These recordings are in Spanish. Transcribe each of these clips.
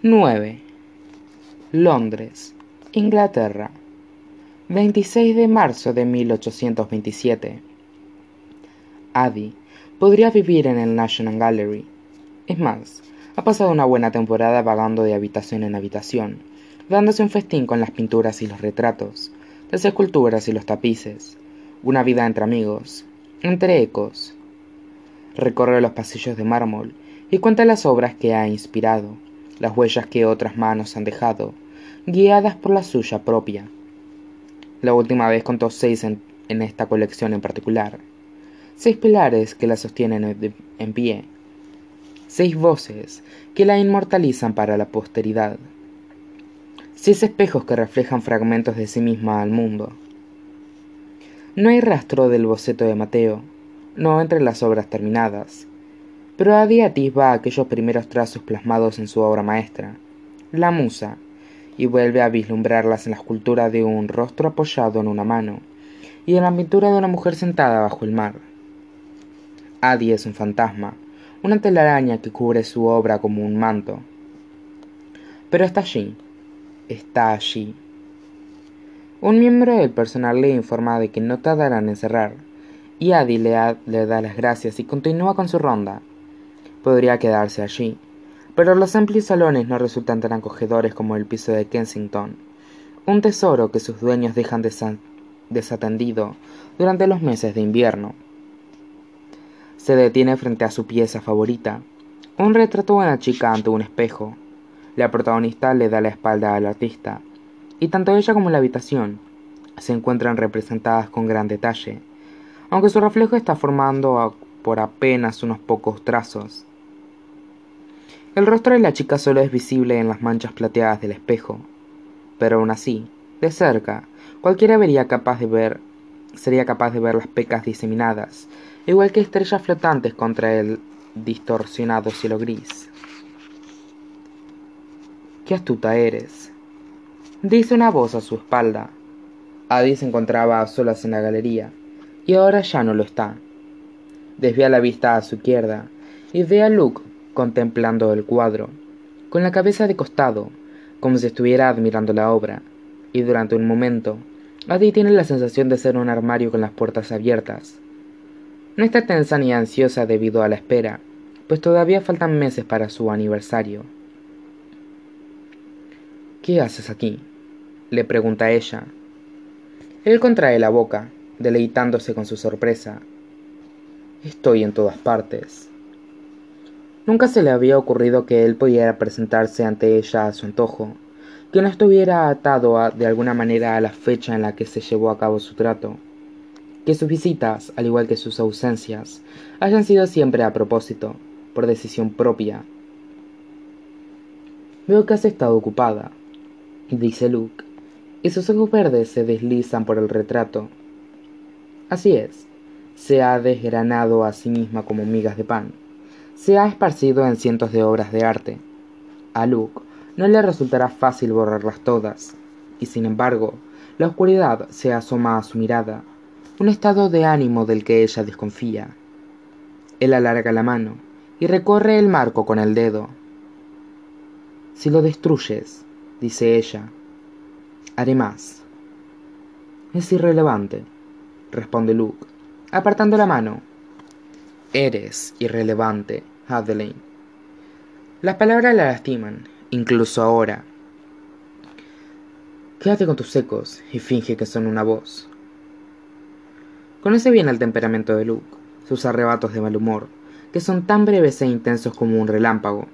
9. Londres, Inglaterra, 26 de marzo de 1827. Addie podría vivir en el National Gallery. Es más, ha pasado una buena temporada vagando de habitación en habitación, dándose un festín con las pinturas y los retratos, las esculturas y los tapices, una vida entre amigos, entre ecos. Recorre los pasillos de mármol y cuenta las obras que ha inspirado, las huellas que otras manos han dejado, guiadas por la suya propia. La última vez contó seis en, esta colección en particular, seis pilares que la sostienen en pie, seis voces que la inmortalizan para la posteridad, seis espejos que reflejan fragmentos de sí misma al mundo. No hay rastro del boceto de Mateo, no entre las obras terminadas, pero a día atisba aquellos primeros trazos plasmados en su obra maestra, la musa, y vuelve a vislumbrarlas en la escultura de un rostro apoyado en una mano, y en la pintura de una mujer sentada bajo el mar. Adi es un fantasma, una telaraña que cubre su obra como un manto. Pero está allí, está allí. Un miembro del personal le informa de que no tardarán en cerrar, y Adi le, le da las gracias y continúa con su ronda. Podría quedarse allí, pero los amplios salones no resultan tan acogedores como el piso de Kensington, un tesoro que sus dueños dejan desatendido durante los meses de invierno. Se detiene frente a su pieza favorita, un retrato de una chica ante un espejo. La protagonista le da la espalda al artista, y tanto ella como la habitación se encuentran representadas con gran detalle, aunque su reflejo está formando por apenas unos pocos trazos. El rostro de la chica solo es visible en las manchas plateadas del espejo, pero aún así, de cerca, cualquiera vería capaz de ver, sería capaz de ver las pecas diseminadas igual que estrellas flotantes contra el distorsionado cielo gris. Qué astuta eres, dice una voz a su espalda. Adi se encontraba a solas en la galería, y ahora ya no lo está. Desvía la vista a su izquierda y ve a Luke contemplando el cuadro, con la cabeza de costado, como si estuviera admirando la obra, y durante un momento, Adi tiene la sensación de ser un armario con las puertas abiertas, no está tensa ni ansiosa debido a la espera, pues todavía faltan meses para su aniversario. ¿Qué haces aquí? le pregunta ella. Él contrae la boca, deleitándose con su sorpresa. Estoy en todas partes. Nunca se le había ocurrido que él pudiera presentarse ante ella a su antojo, que no estuviera atado de alguna manera a la fecha en la que se llevó a cabo su trato que sus visitas, al igual que sus ausencias, hayan sido siempre a propósito, por decisión propia. Veo que has estado ocupada, dice Luke, y sus ojos verdes se deslizan por el retrato. Así es, se ha desgranado a sí misma como migas de pan, se ha esparcido en cientos de obras de arte. A Luke no le resultará fácil borrarlas todas, y sin embargo, la oscuridad se asoma a su mirada un estado de ánimo del que ella desconfía. Él alarga la mano y recorre el marco con el dedo. Si lo destruyes, dice ella, haré más. Es irrelevante, responde Luke, apartando la mano. Eres irrelevante, Adeline. Las palabras la lastiman, incluso ahora. Quédate con tus ecos y finge que son una voz. Conoce bien el temperamento de Luke, sus arrebatos de mal humor, que son tan breves e intensos como un relámpago.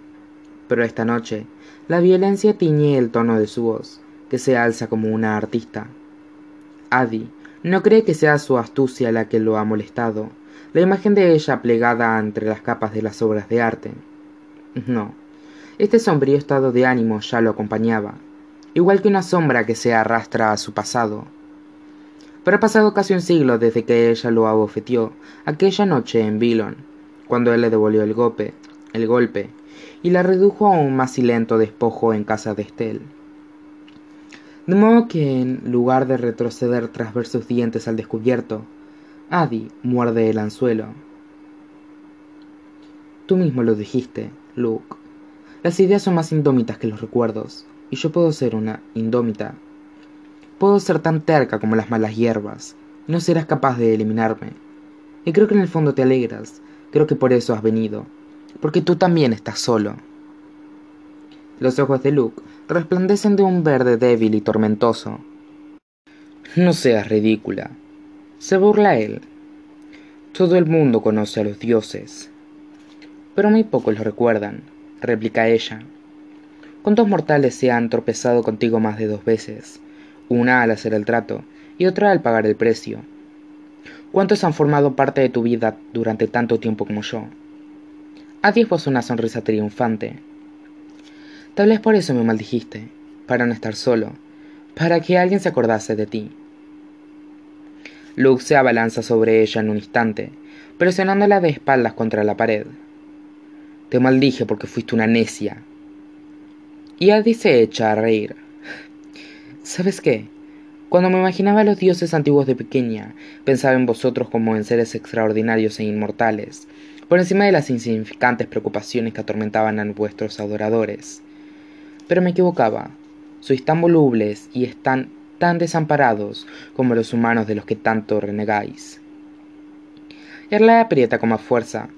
Pero esta noche, la violencia tiñe el tono de su voz, que se alza como una artista. Adi no cree que sea su astucia la que lo ha molestado, la imagen de ella plegada entre las capas de las obras de arte. No, este sombrío estado de ánimo ya lo acompañaba, igual que una sombra que se arrastra a su pasado, pero ha pasado casi un siglo desde que ella lo abofeteó aquella noche en Billon, cuando él le devolvió el golpe, el golpe, y la redujo a un macilento despojo en casa de Estelle. De modo que, en lugar de retroceder tras ver sus dientes al descubierto, Adi muerde el anzuelo. Tú mismo lo dijiste, Luke. Las ideas son más indómitas que los recuerdos, y yo puedo ser una indómita. Puedo ser tan terca como las malas hierbas, y no serás capaz de eliminarme. Y creo que en el fondo te alegras, creo que por eso has venido, porque tú también estás solo. Los ojos de Luke resplandecen de un verde débil y tormentoso. No seas ridícula. Se burla él. Todo el mundo conoce a los dioses. Pero muy pocos lo recuerdan replica ella. ¿Cuántos mortales se han tropezado contigo más de dos veces? Una al hacer el trato y otra al pagar el precio. ¿Cuántos han formado parte de tu vida durante tanto tiempo como yo? Adi posó una sonrisa triunfante. Tal vez por eso me maldijiste, para no estar solo, para que alguien se acordase de ti. Luke se abalanza sobre ella en un instante, presionándola de espaldas contra la pared. Te maldije porque fuiste una necia. Y Adi se echa a reír. ¿Sabes qué? Cuando me imaginaba a los dioses antiguos de pequeña, pensaba en vosotros como en seres extraordinarios e inmortales, por encima de las insignificantes preocupaciones que atormentaban a vuestros adoradores. Pero me equivocaba. Sois tan volubles y están tan desamparados como los humanos de los que tanto renegáis. Él la aprieta con más fuerza,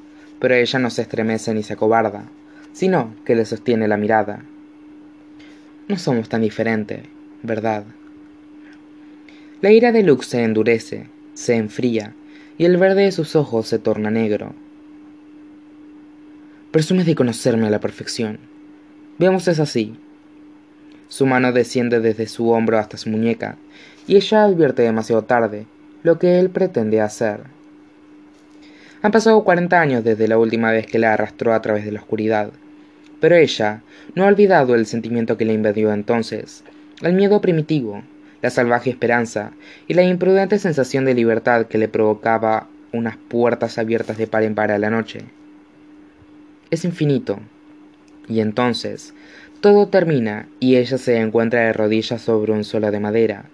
pero ella no se estremece ni se acobarda, sino que le sostiene la mirada. No somos tan diferentes, ¿verdad? La ira de Luke se endurece, se enfría, y el verde de sus ojos se torna negro. Presumes de conocerme a la perfección. Veamos es así. Su mano desciende desde su hombro hasta su muñeca, y ella advierte demasiado tarde lo que él pretende hacer. Han pasado cuarenta años desde la última vez que la arrastró a través de la oscuridad. Pero ella no ha olvidado el sentimiento que le invadió entonces, el miedo primitivo, la salvaje esperanza y la imprudente sensación de libertad que le provocaba unas puertas abiertas de par en par a la noche. Es infinito. Y entonces, todo termina y ella se encuentra de rodillas sobre un suelo de madera,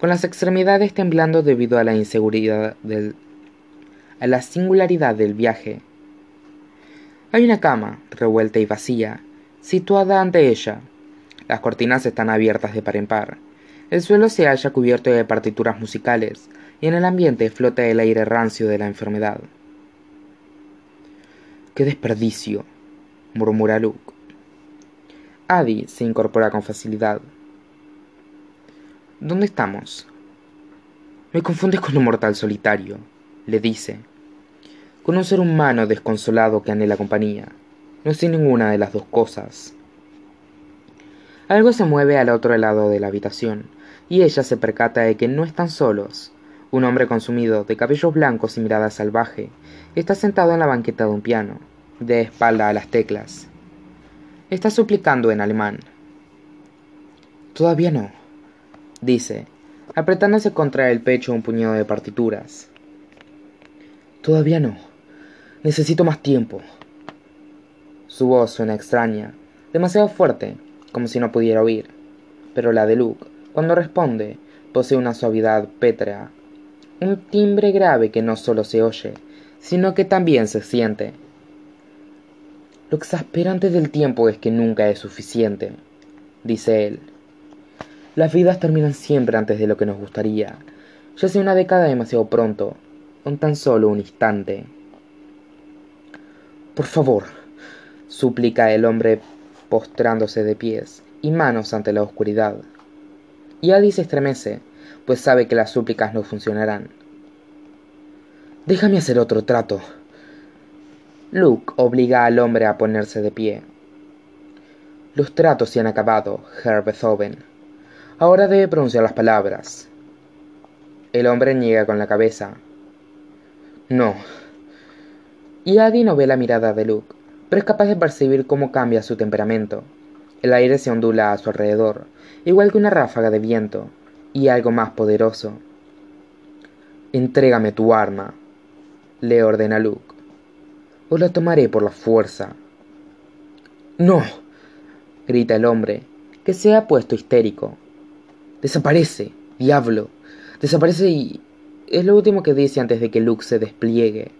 con las extremidades temblando debido a la inseguridad del a la singularidad del viaje. Hay una cama, revuelta y vacía, situada ante ella. Las cortinas están abiertas de par en par. El suelo se halla cubierto de partituras musicales, y en el ambiente flota el aire rancio de la enfermedad. ¡Qué desperdicio! murmura Luke. Adi se incorpora con facilidad. ¿Dónde estamos? Me confundes con un mortal solitario, le dice, con un ser humano desconsolado que anhela compañía. No sé ninguna de las dos cosas. Algo se mueve al otro lado de la habitación, y ella se percata de que no están solos. Un hombre consumido, de cabellos blancos y mirada salvaje, está sentado en la banqueta de un piano, de espalda a las teclas. Está suplicando en alemán. Todavía no, dice, apretándose contra el pecho un puñado de partituras. Todavía no. Necesito más tiempo. Su voz suena extraña, demasiado fuerte, como si no pudiera oír. Pero la de Luke, cuando responde, posee una suavidad pétrea, un timbre grave que no solo se oye, sino que también se siente. Lo exasperante del tiempo es que nunca es suficiente, dice él. Las vidas terminan siempre antes de lo que nos gustaría. Ya hace una década demasiado pronto, un tan solo un instante. Por favor, suplica el hombre postrándose de pies y manos ante la oscuridad. Y Adi se estremece, pues sabe que las súplicas no funcionarán. Déjame hacer otro trato. Luke obliga al hombre a ponerse de pie. Los tratos se han acabado, Herr Beethoven. Ahora debe pronunciar las palabras. El hombre niega con la cabeza. No, y Adi no ve la mirada de Luke, pero es capaz de percibir cómo cambia su temperamento. El aire se ondula a su alrededor, igual que una ráfaga de viento, y algo más poderoso. Entrégame tu arma, le ordena Luke, o la tomaré por la fuerza. No, grita el hombre, que se ha puesto histérico. Desaparece, diablo, desaparece y... es lo último que dice antes de que Luke se despliegue.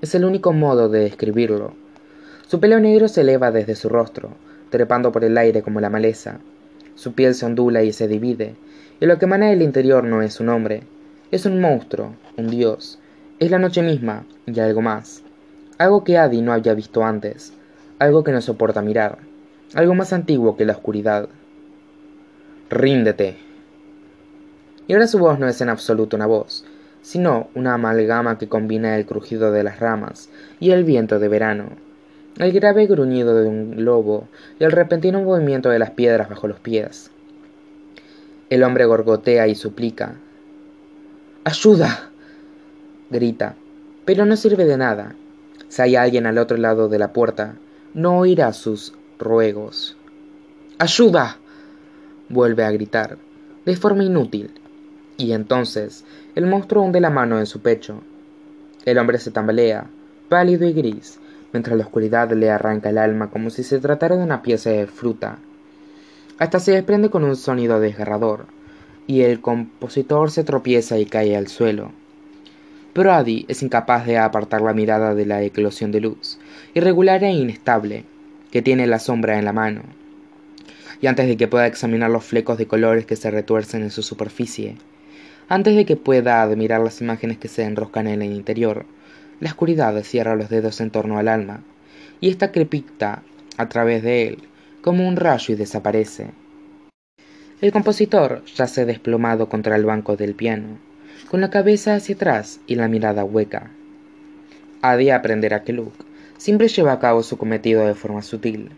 Es el único modo de describirlo. Su pelo negro se eleva desde su rostro, trepando por el aire como la maleza. Su piel se ondula y se divide, y lo que emana del interior no es un hombre, es un monstruo, un dios, es la noche misma y algo más. Algo que Adi no había visto antes, algo que no soporta mirar, algo más antiguo que la oscuridad. Ríndete. Y ahora su voz no es en absoluto una voz, sino una amalgama que combina el crujido de las ramas y el viento de verano, el grave gruñido de un lobo y el repentino movimiento de las piedras bajo los pies. El hombre gorgotea y suplica. ¡Ayuda! grita, pero no sirve de nada. Si hay alguien al otro lado de la puerta, no oirá sus ruegos. ¡Ayuda! vuelve a gritar, de forma inútil, y entonces el monstruo hunde la mano en su pecho. El hombre se tambalea, pálido y gris, mientras la oscuridad le arranca el alma como si se tratara de una pieza de fruta. Hasta se desprende con un sonido desgarrador, y el compositor se tropieza y cae al suelo. Pero Adi es incapaz de apartar la mirada de la eclosión de luz, irregular e inestable, que tiene la sombra en la mano. Y antes de que pueda examinar los flecos de colores que se retuercen en su superficie, antes de que pueda admirar las imágenes que se enroscan en el interior, la oscuridad cierra los dedos en torno al alma, y ésta crepita a través de él como un rayo y desaparece. El compositor yace desplomado contra el banco del piano, con la cabeza hacia atrás y la mirada hueca. Ha de aprenderá que Luke siempre lleva a cabo su cometido de forma sutil.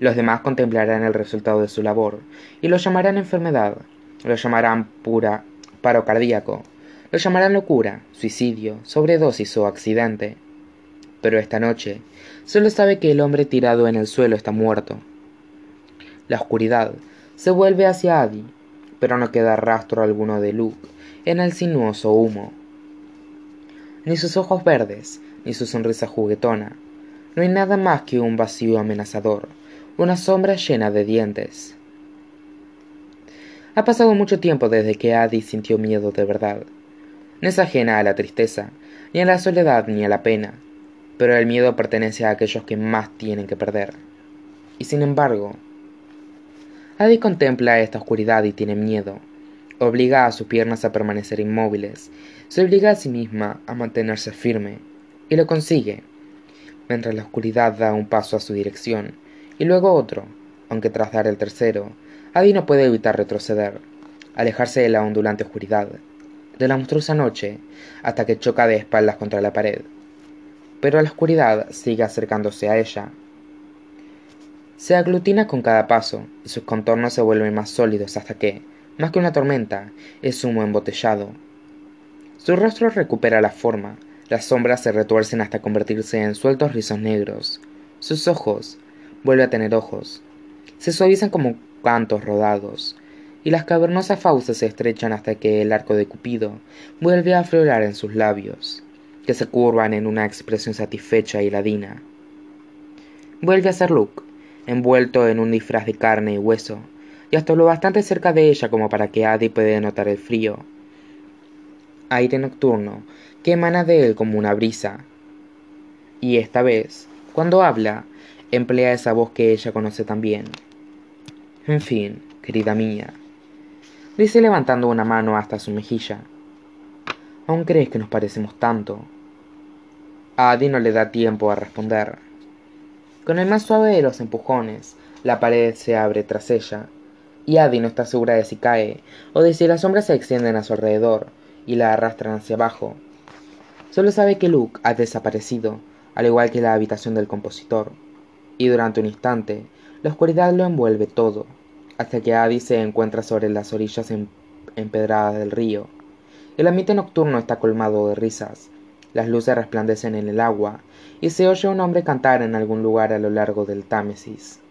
Los demás contemplarán el resultado de su labor y lo llamarán enfermedad, lo llamarán pura paro cardíaco, lo llamarán locura, suicidio, sobredosis o accidente. Pero esta noche solo sabe que el hombre tirado en el suelo está muerto. La oscuridad se vuelve hacia Adi, pero no queda rastro alguno de Luke en el sinuoso humo. Ni sus ojos verdes, ni su sonrisa juguetona. No hay nada más que un vacío amenazador, una sombra llena de dientes. Ha pasado mucho tiempo desde que Adi sintió miedo de verdad. No es ajena a la tristeza, ni a la soledad, ni a la pena, pero el miedo pertenece a aquellos que más tienen que perder. Y sin embargo, Adi contempla esta oscuridad y tiene miedo. Obliga a sus piernas a permanecer inmóviles, se obliga a sí misma a mantenerse firme, y lo consigue, mientras la oscuridad da un paso a su dirección, y luego otro, aunque tras dar el tercero, Adi no puede evitar retroceder, alejarse de la ondulante oscuridad, de la monstruosa noche hasta que choca de espaldas contra la pared. Pero la oscuridad sigue acercándose a ella. Se aglutina con cada paso y sus contornos se vuelven más sólidos hasta que, más que una tormenta, es humo embotellado. Su rostro recupera la forma, las sombras se retuercen hasta convertirse en sueltos rizos negros. Sus ojos, vuelve a tener ojos, se suavizan como cantos rodados, y las cavernosas fauces se estrechan hasta que el arco de Cupido vuelve a aflorar en sus labios, que se curvan en una expresión satisfecha y ladina. Vuelve a ser Luke, envuelto en un disfraz de carne y hueso, y hasta lo bastante cerca de ella como para que Adi pueda notar el frío. Aire nocturno que emana de él como una brisa. Y esta vez, cuando habla, emplea esa voz que ella conoce también. En fin, querida mía, dice levantando una mano hasta su mejilla. ¿Aún crees que nos parecemos tanto? Adi no le da tiempo a responder. Con el más suave de los empujones, la pared se abre tras ella, y Adi no está segura de si cae o de si las sombras se extienden a su alrededor y la arrastran hacia abajo. Solo sabe que Luke ha desaparecido, al igual que la habitación del compositor, y durante un instante la oscuridad lo envuelve todo, hasta que Adi se encuentra sobre las orillas em-, empedradas del río. El ambiente nocturno está colmado de risas, las luces resplandecen en el agua, y se oye un hombre cantar en algún lugar a lo largo del Támesis.